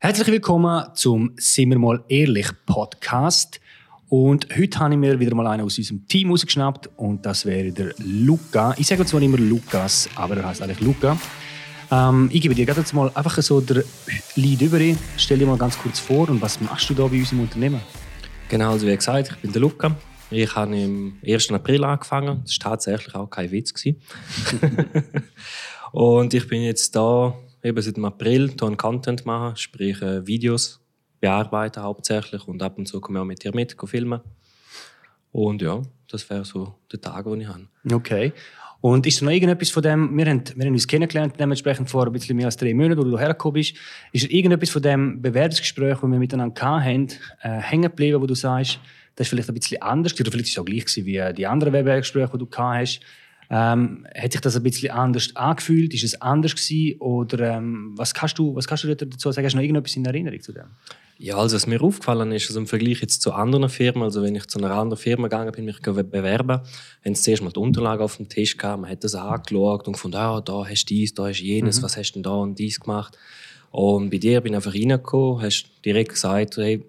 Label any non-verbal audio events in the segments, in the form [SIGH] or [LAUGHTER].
Herzlich willkommen zum Sind wir mal ehrlich Podcast. Und heute habe ich mir wieder mal einen aus unserem Team rausgeschnappt und das wäre der Luca. Ich sage zwar immer Lukas, aber er heißt eigentlich Luca. Ähm, ich gebe dir jetzt mal einfach so der Lead über. Stell dir mal ganz kurz vor und was machst du da bei unserem Unternehmen? Genau, also wie gesagt, ich bin der Luca. Ich habe im 1. April angefangen. Das war tatsächlich auch kein Witz. [LAUGHS] [LAUGHS] und ich bin jetzt da eben seit dem April Content machen, sprich äh, Videos bearbeiten hauptsächlich und ab und zu komme ich auch mit dir mit filmen. Und ja, das wäre so der Tag, den ich habe. Okay. Und ist noch irgendetwas von dem, wir haben, wir haben uns kennengelernt, dementsprechend vor ein bisschen mehr als drei Monaten, wo du hergekommen bist, ist irgendetwas von dem Bewerbungsgespräch, das wir miteinander hatten, äh, hängen geblieben, wo du sagst, das ist vielleicht ein bisschen anders, oder vielleicht ist es auch gleich wie die anderen Bewerbungsgespräche, die du gehabt hast. Ähm, hat sich das ein bisschen anders angefühlt? Ist es anders gewesen? Oder ähm, was, kannst du, was kannst du dazu sagen? Hast du noch irgendetwas in Erinnerung zu dem? Ja, also was mir aufgefallen ist, also im Vergleich jetzt zu anderen Firmen, also wenn ich zu einer anderen Firma gegangen bin, mich bewerben, haben sie zuerst mal die Unterlagen auf dem Tisch gehabt, man hat das angeschaut und gefunden, ah, da hast du dies, da hast du jenes, mhm. was hast du denn da und dies gemacht. Und bei dir bin ich einfach reingekommen, hast direkt gesagt, hey,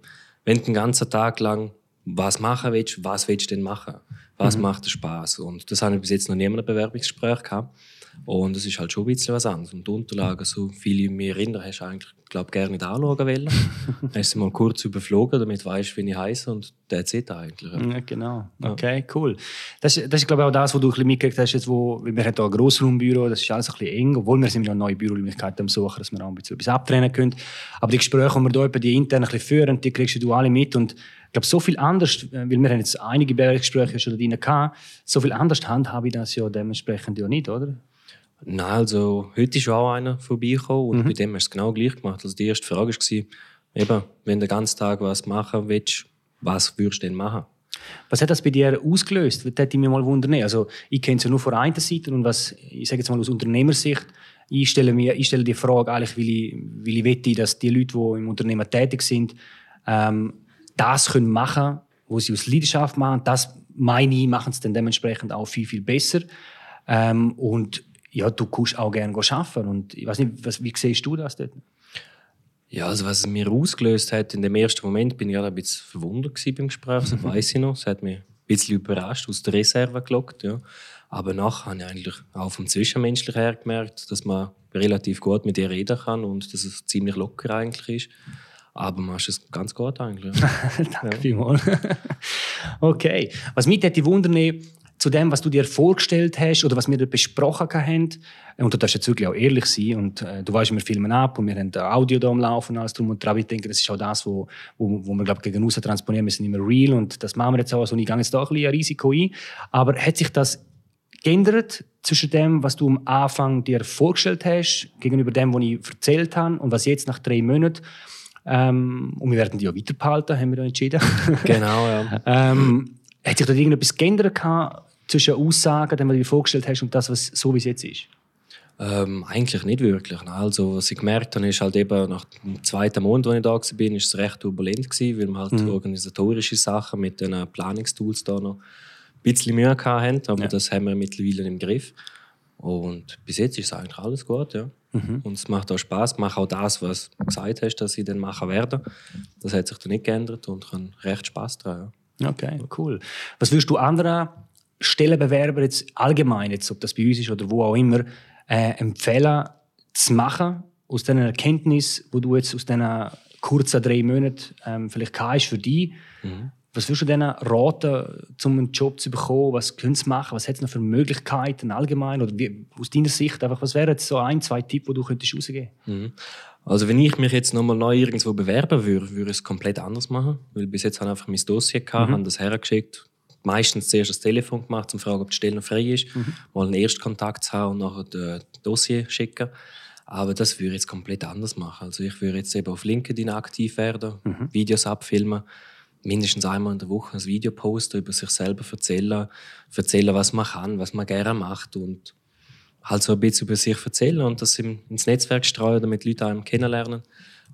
wenn du den ganzen Tag lang was machen willst, was willst du denn machen? Was mhm. macht Spaß? Und das habe ich bis jetzt noch nie in einem Bewerbungsgespräch gehabt. Und es ist halt schon ein bisschen was anderes. Und die Unterlagen, so viele ich mich erinnere, hast du eigentlich, glaube gerne nicht anschauen wollen. [LAUGHS] hast sie mal kurz überflogen, damit du weißt, wie ich heiße und der zählt eigentlich. Ja. genau. Okay, cool. Das, das ist, glaube ich, auch das, was du ein bisschen mitgekriegt hast, jetzt, wo, wir haben hier ein Grossraumbüro, das ist alles ein bisschen eng, obwohl wir sind ja neue Büroräumlichkeiten am Suchen, dass wir auch ein bisschen etwas abtrennen können. Aber die Gespräche, die wir hier die intern ein bisschen führen, die kriegst du alle mit und ich glaube, so viel anders, äh, weil wir haben jetzt einige Gespräche schon drin gehabt, so viel anders handhabe ich das ja dementsprechend ja nicht, oder? Nein, also heute ist auch einer vorbeigekommen und mhm. bei dem hast du es genau gleich gemacht. Also die erste Frage war, eben, wenn du den ganzen Tag was machen willst, was würdest du denn machen? Was hat das bei dir ausgelöst? Das hätte ich mich mal wundern. Also, ich kenne es ja nur von einer Seite und was, ich sage jetzt mal aus Unternehmersicht, ich stelle, mir, ich stelle die Frage eigentlich, weil ich, weil ich wette, dass die Leute, die im Unternehmen tätig sind, ähm, das können machen, was sie aus Leidenschaft machen. Das meine ich, machen es dann dementsprechend auch viel, viel besser. Ähm, und ja, du kannst auch gerne arbeiten. Und ich weiß nicht, was, wie siehst du das dort? Ja, also was es mir ausgelöst hat, in dem ersten Moment bin ich ein bisschen verwundert beim Gespräch, das [LAUGHS] weiß ich noch. Es hat mich ein bisschen überrascht, aus der Reserve gelockt. Ja. Aber nachher habe ich eigentlich auch vom Zwischenmenschlichen her gemerkt, dass man relativ gut mit ihr reden kann und dass es ziemlich locker eigentlich ist. Aber man ist es ganz gut eigentlich. [LAUGHS] Danke ja. vielmals. okay. Was mich hätte wundern zu dem, was du dir vorgestellt hast oder was wir besprochen haben. Und du darfst jetzt wirklich auch ehrlich sein. Und äh, du weißt, wir filmen ab und wir haben Audio da am Laufen und alles drum und dran. Ich denke, das ist auch das, wo, wo, wo wir glaub, gegen transponieren. Wir sind immer real und das machen wir jetzt auch. Also ich gehe jetzt da ein, bisschen ein Risiko ein. Aber hat sich das geändert zwischen dem, was du am Anfang dir vorgestellt hast, gegenüber dem, was ich erzählt habe und was jetzt nach drei Monaten ähm, und wir werden die auch weiterbehalten, haben wir entschieden. [LAUGHS] Genau, ja. ähm, hat sich da irgendetwas geändert zwischen Aussagen, die du dir vorgestellt hast, und das, was so wie es jetzt ist? Ähm, eigentlich nicht wirklich. Also, was ich gemerkt habe, ist halt eben nach dem zweiten Monat, als ich da war, ist es recht turbulent gewesen, weil wir halt mhm. organisatorische Sachen mit den Planungstools da noch ein bisschen Mühe hatten. Aber ja. das haben wir mittlerweile im Griff. Und bis jetzt ist eigentlich alles gut, ja. Mhm. Und es macht auch Spaß. Ich mache auch das, was du gesagt hast, dass ich dann machen werde. Das hat sich dann nicht geändert und ich habe recht Spaß daran. Ja. Okay, cool. Was würdest du anderen Stellenbewerber jetzt allgemein, jetzt, ob das bei uns ist oder wo auch immer, äh, empfehlen zu machen aus den Erkenntnis, wo du jetzt aus diesen kurzen drei Monaten ähm, vielleicht hast für dich? Mhm. Was würdest du denen raten, um einen Job zu bekommen? Was können sie machen? Was hat es noch für Möglichkeiten allgemein? Oder wie, aus deiner Sicht, einfach, was wären so ein, zwei Tipps, die du könntest rausgeben mhm. Also wenn ich mich jetzt nochmal neu irgendwo bewerben würde, würde ich es komplett anders machen. Weil bis jetzt habe ich einfach mein Dossier gehabt, mhm. habe das hergeschickt, meistens zuerst das Telefon gemacht, um zu fragen, ob die Stelle noch frei ist, mhm. mal einen Erstkontakt zu haben und nachher das Dossier schicken. Aber das würde ich jetzt komplett anders machen. Also ich würde jetzt eben auf LinkedIn aktiv werden, mhm. Videos abfilmen, mindestens einmal in der Woche ein Video posten, über sich selber erzählen, erzählen, was man kann, was man gerne macht und halt so ein bisschen über sich erzählen und das ins Netzwerk streuen, damit Leute einem kennenlernen.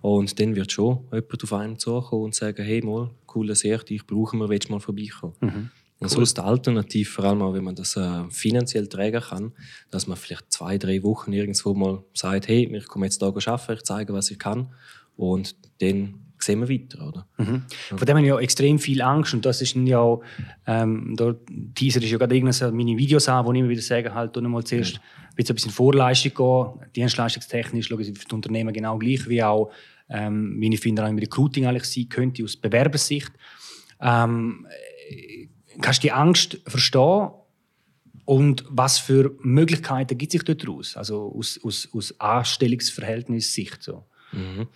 Und dann wird schon jemand auf einen zukommen und sagen, hey, mal, coole Sicht, ich brauche mir, willst du mal vorbeikommen? Mhm. Und so ist die Alternative, vor allem auch, wenn man das äh, finanziell tragen kann, dass man vielleicht zwei, drei Wochen irgendwo mal sagt, hey, ich komme jetzt hier arbeiten, ich zeige, was ich kann. Und dann sehen wir weiter. Oder? Mhm. Von dem habe ich ja extrem viel Angst und das ist ja auch, ähm, der Teaser ist ja gerade meine Videos an, wo ich immer wieder sage, halt mal zuerst mhm. ein bisschen Vorleistung gehen, dienstleistungstechnisch schauen sie für die Unternehmen genau gleich, wie auch, ähm, wie ich finde, auch im Recruiting eigentlich sein könnte aus Bewerbersicht. Ähm, kannst du die Angst verstehen? Und was für Möglichkeiten gibt es sich daraus? Also aus, aus, aus Anstellungsverhältnis-Sicht so? Mhm.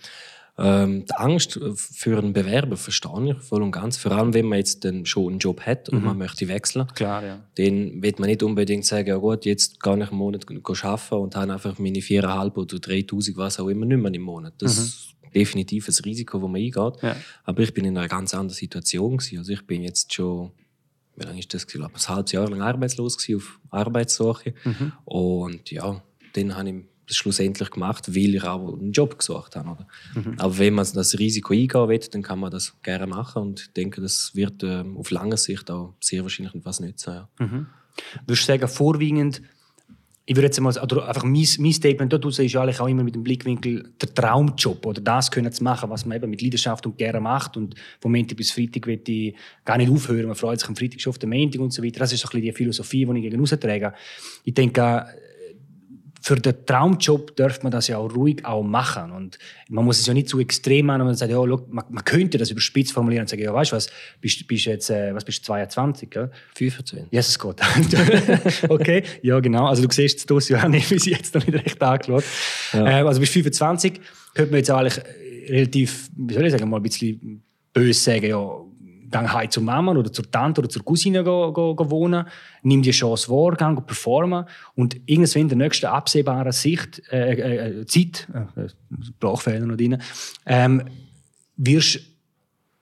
Ähm, die Angst für einen Bewerber verstehe ich voll und ganz. Vor allem, wenn man jetzt dann schon einen Job hat und mhm. man möchte wechseln. Klar, ja. Dann wird man nicht unbedingt sagen, ja gut, jetzt gehe ich einen Monat arbeiten und habe einfach meine 4.500 oder 3.000, was auch immer, nicht mehr im Monat. Das mhm. ist definitiv ein Risiko, das man eingeht. Ja. Aber ich bin in einer ganz anderen Situation. Gewesen. Also ich bin jetzt schon wie lange ist das? Ich glaube, ein halbes Jahr lang arbeitslos gewesen, auf Arbeitssuche. Mhm. Und ja, dann habe ich das schlussendlich gemacht, weil ich auch einen Job gesucht habe. Oder? Mhm. Aber wenn man das Risiko eingehen will, dann kann man das gerne machen und ich denke, das wird äh, auf lange Sicht auch sehr wahrscheinlich etwas nützen. Ja. Mhm. Würdest du sagen, vorwiegend, ich würde jetzt mal, oder einfach mein, mein Statement dort ist eigentlich auch immer mit dem Blickwinkel der Traumjob oder das können zu machen, was man eben mit Leidenschaft und gerne macht und vom Montag bis Freitag will ich gar nicht aufhören, man freut sich am Freitag schon auf den Montag und so weiter. Das ist so ein bisschen die Philosophie, die ich gegen trage. Ich denke, für den Traumjob dürfte man das ja auch ruhig auch machen. Und man muss es ja nicht zu extrem machen, man sagt, ja, look, man, man, könnte das überspitzt formulieren und sagen, ja, weißt du was, bist, bist jetzt, äh, was bist du, 22, gell? 25. Jesus Gott. [LAUGHS] okay, ja, genau. Also du siehst das Dossier ja nicht, [LAUGHS] wie sie jetzt noch nicht recht angeschaut. Ja. Äh, also bist 25, könnte man jetzt eigentlich relativ, wie soll ich sagen, mal ein bisschen böse sagen, ja, gang heim zur Mama oder zur Tante oder zur Cousine go, go, go wohnen, nimm die Chance wahr, gang performen und irgendwann in der nächsten absehbaren Sicht, äh, äh, äh Zeit, äh, Sprachfehler noch drin, ähm, wirst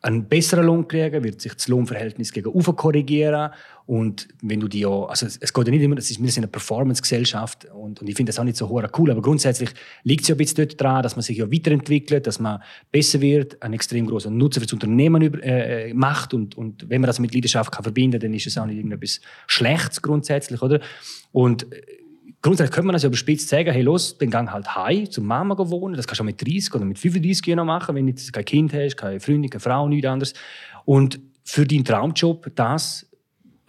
einen besseren Lohn kriegen, wird sich das Lohnverhältnis gegen korrigieren und wenn du die ja, also es geht ja nicht immer, das ist, wir eine Performance-Gesellschaft und, und ich finde das auch nicht so cool, aber grundsätzlich liegt es ja ein bisschen dort dran, dass man sich ja weiterentwickelt, dass man besser wird, einen extrem großen Nutzen für das Unternehmen über, äh, macht und, und wenn man das mit Leidenschaft kann verbinden, dann ist es auch nicht irgendetwas Schlechtes grundsätzlich, oder? Und äh, grundsätzlich könnte man das ja überspitzt sagen, hey, los, dann gang halt heim zum Mama wohnen. Das kannst du auch mit 30 oder mit 35 noch machen, wenn du kein Kind hast, keine Freundin, keine Frau, nichts anderes. Und für deinen Traumjob das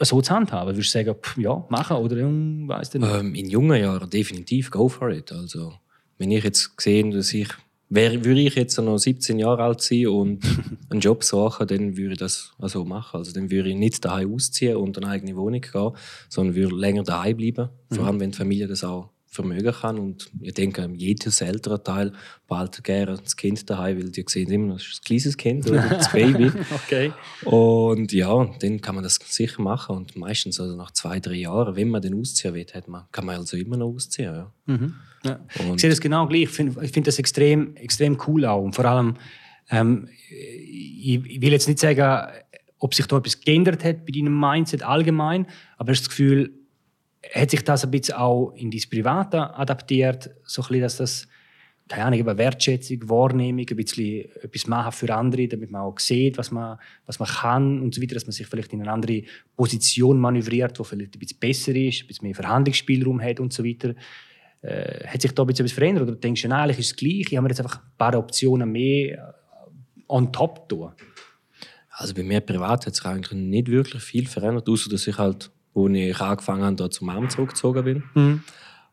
so zu handhaben? Würdest du sagen, pff, ja, machen oder hm, weißt du nicht? Ähm, in jungen Jahren definitiv go for it. Also, wenn ich jetzt sehe, dass ich Wär, würde ich jetzt noch 17 Jahre alt sein und [LAUGHS] einen Job suchen, dann würde ich das also machen. Also dann würde ich nicht daheim ausziehen und eine eigene Wohnung gehen, sondern würde länger daheim bleiben. Mhm. Vor allem, wenn die Familie das auch vermögen kann. Und ich denke, jedes ältere Teil behalten gerne das Kind daheim, weil die sehen immer, das ist ein kleines Kind oder das [LAUGHS] Baby. okay. Und ja, dann kann man das sicher machen. Und meistens also nach zwei, drei Jahren, wenn man den ausziehen will, hat man, kann man also immer noch ausziehen. Ja. Mhm. Ja. ich sehe das genau gleich. Ich finde find das extrem, extrem cool auch. Und vor allem, ähm, ich, ich will jetzt nicht sagen, ob sich da etwas geändert hat bei deinem Mindset allgemein, aber ich habe das Gefühl, hat sich das ein bisschen auch in dein Private adaptiert, so ein bisschen, dass das keine Ahnung, über Wertschätzung, Wahrnehmung, ein bisschen etwas machen für andere, damit man auch sieht, was man, was man kann und so weiter, dass man sich vielleicht in eine andere Position manövriert, wo vielleicht ein bisschen besser ist, ein bisschen mehr Verhandlungsspielraum hat und so weiter. Äh, hat sich da ein bisschen etwas verändert oder denkst du, eigentlich ist es gleich, ich habe mir jetzt einfach ein paar Optionen mehr äh, on top tun? Also bei mir privat hat sich eigentlich nicht wirklich viel verändert, außer dass ich halt wo ich angefangen habe, da zur Mom zurückgezogen bin. Mhm.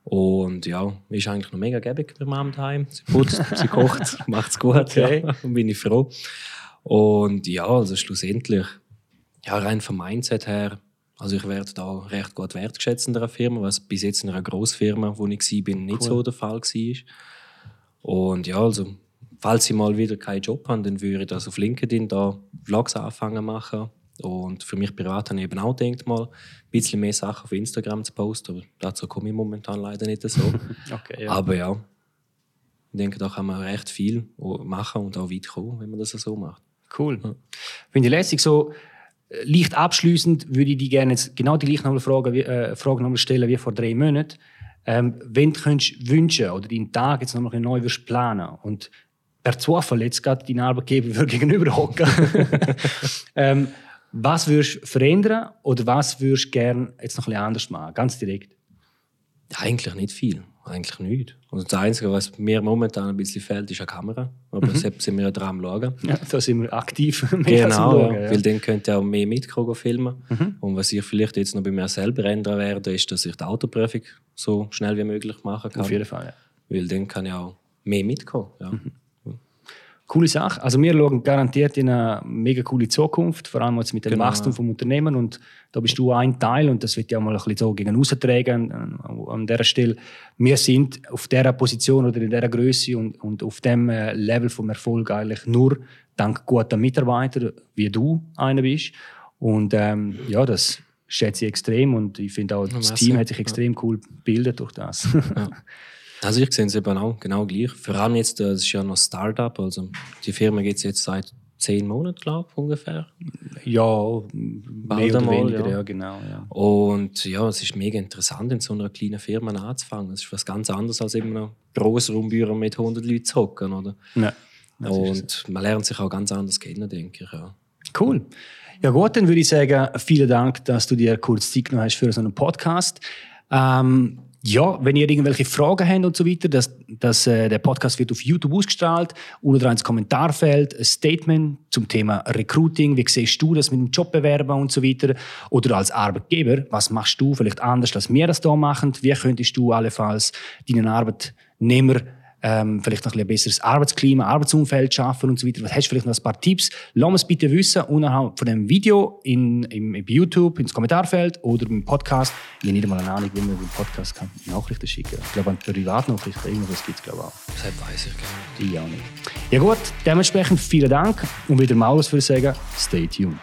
Und ja, ist eigentlich noch mega gäbig bei Mom daheim. Sie putzt, [LAUGHS] sie kocht, macht es gut. Okay. Ja, und bin ich froh. Und ja, also schlussendlich, ja, rein vom Mindset her, also ich werde da recht gut wertgeschätzt in der Firma, was bis jetzt in einer Grossfirma, wo ich war, nicht cool. so der Fall war. Und ja, also falls ich mal wieder keinen Job habe, dann würde ich das auf LinkedIn da Vlogs anfangen machen und für mich privat habe ich eben auch gedacht, mal ein bisschen mehr Sachen auf Instagram zu posten, aber dazu komme ich momentan leider nicht so. [LAUGHS] okay, ja. Aber ja, ich denke, da kann man recht viel machen und auch weit kommen, wenn man das so macht. Cool. Ja. Finde ich lässig. So äh, leicht abschließend würde ich dir gerne jetzt genau die gleiche Frage, äh, Frage nochmal stellen wie vor drei Monaten. Ähm, wenn du könntest wünschen oder deinen Tag jetzt nochmal neu wirst planen und per Zufall jetzt gerade deinen Arbeitgeber [LAUGHS] gegenüber hocken, [LAUGHS] ähm, Was würdest du verändern oder was würdest du gerne jetzt noch ein bisschen anders machen? Ganz direkt. Eigentlich nicht viel. Eigentlich nicht. Also das Einzige, was mir momentan ein bisschen fehlt, ist eine Kamera. Aber mhm. deshalb sind wir dran am Schauen. Ja, da sind wir aktiv. [LAUGHS] genau, schauen, ja. weil dann könnt ihr auch mehr mitkommen filmen. Mhm. Und was ich vielleicht jetzt noch bei mir selber ändern werde, ist, dass ich die Autoprüfung so schnell wie möglich machen kann. Auf jeden Fall, ja. Weil dann kann ich auch mehr mitkommen. Ja. Mhm coole Sache. Also wir schauen garantiert in eine mega coole Zukunft, vor allem jetzt mit dem genau. Wachstum vom Unternehmen und da bist du ein Teil und das wird ja auch mal ein bisschen so gegen austragen an, an dieser Stelle. Wir sind auf dieser Position oder in dieser Größe und, und auf dem äh, Level vom Erfolg eigentlich nur dank guter Mitarbeiter, wie du einer bist und ähm, ja, das schätze ich extrem und ich finde auch, das Team hat sich extrem cool gebildet durch das. Ja. [LAUGHS] Also ich sehe es eben auch genau gleich. Vor allem jetzt, das ist ja noch Startup, also die Firma gibt es jetzt seit zehn Monaten, glaube ich, ungefähr. Ja, mehr oder mal, weniger, ja. ja. genau. Ja. Und ja, es ist mega interessant, in so einer kleinen Firma anzufangen. Es ist was ganz anderes, als in einem Grossraumbüro mit 100 Leuten zu hocken, oder? Ja, Und man lernt sich auch ganz anders kennen, denke ich. Ja. Cool. Ja gut, dann würde ich sagen, vielen Dank, dass du dir kurz Zeit genommen hast für so einen Podcast. Ähm, ja, wenn ihr irgendwelche Fragen habt und so weiter, das, das, äh, der Podcast wird auf YouTube ausgestrahlt. Unten ins Kommentarfeld ein Statement zum Thema Recruiting. Wie siehst du das mit dem Jobbewerber und so weiter? Oder als Arbeitgeber, was machst du vielleicht anders, als wir das hier machen? Wie könntest du allenfalls deinen Arbeitnehmer ähm, vielleicht noch ein, besseres Arbeitsklima, Arbeitsumfeld schaffen und so weiter. Was hast du vielleicht noch ein paar Tipps? Lass uns bitte wissen unterhalb von dem Video in, im, im YouTube, ins Kommentarfeld oder im Podcast. Ich habe nicht einmal eine Ahnung, wie man im Podcast kann Nachrichten schicken Ich glaube, an Privatnachrichten, irgendwas gibt es glaube ich auch. Das weiß ich gar nicht. Ich auch nicht. Ja gut, dementsprechend vielen Dank und wieder mal was für sagen, stay tuned.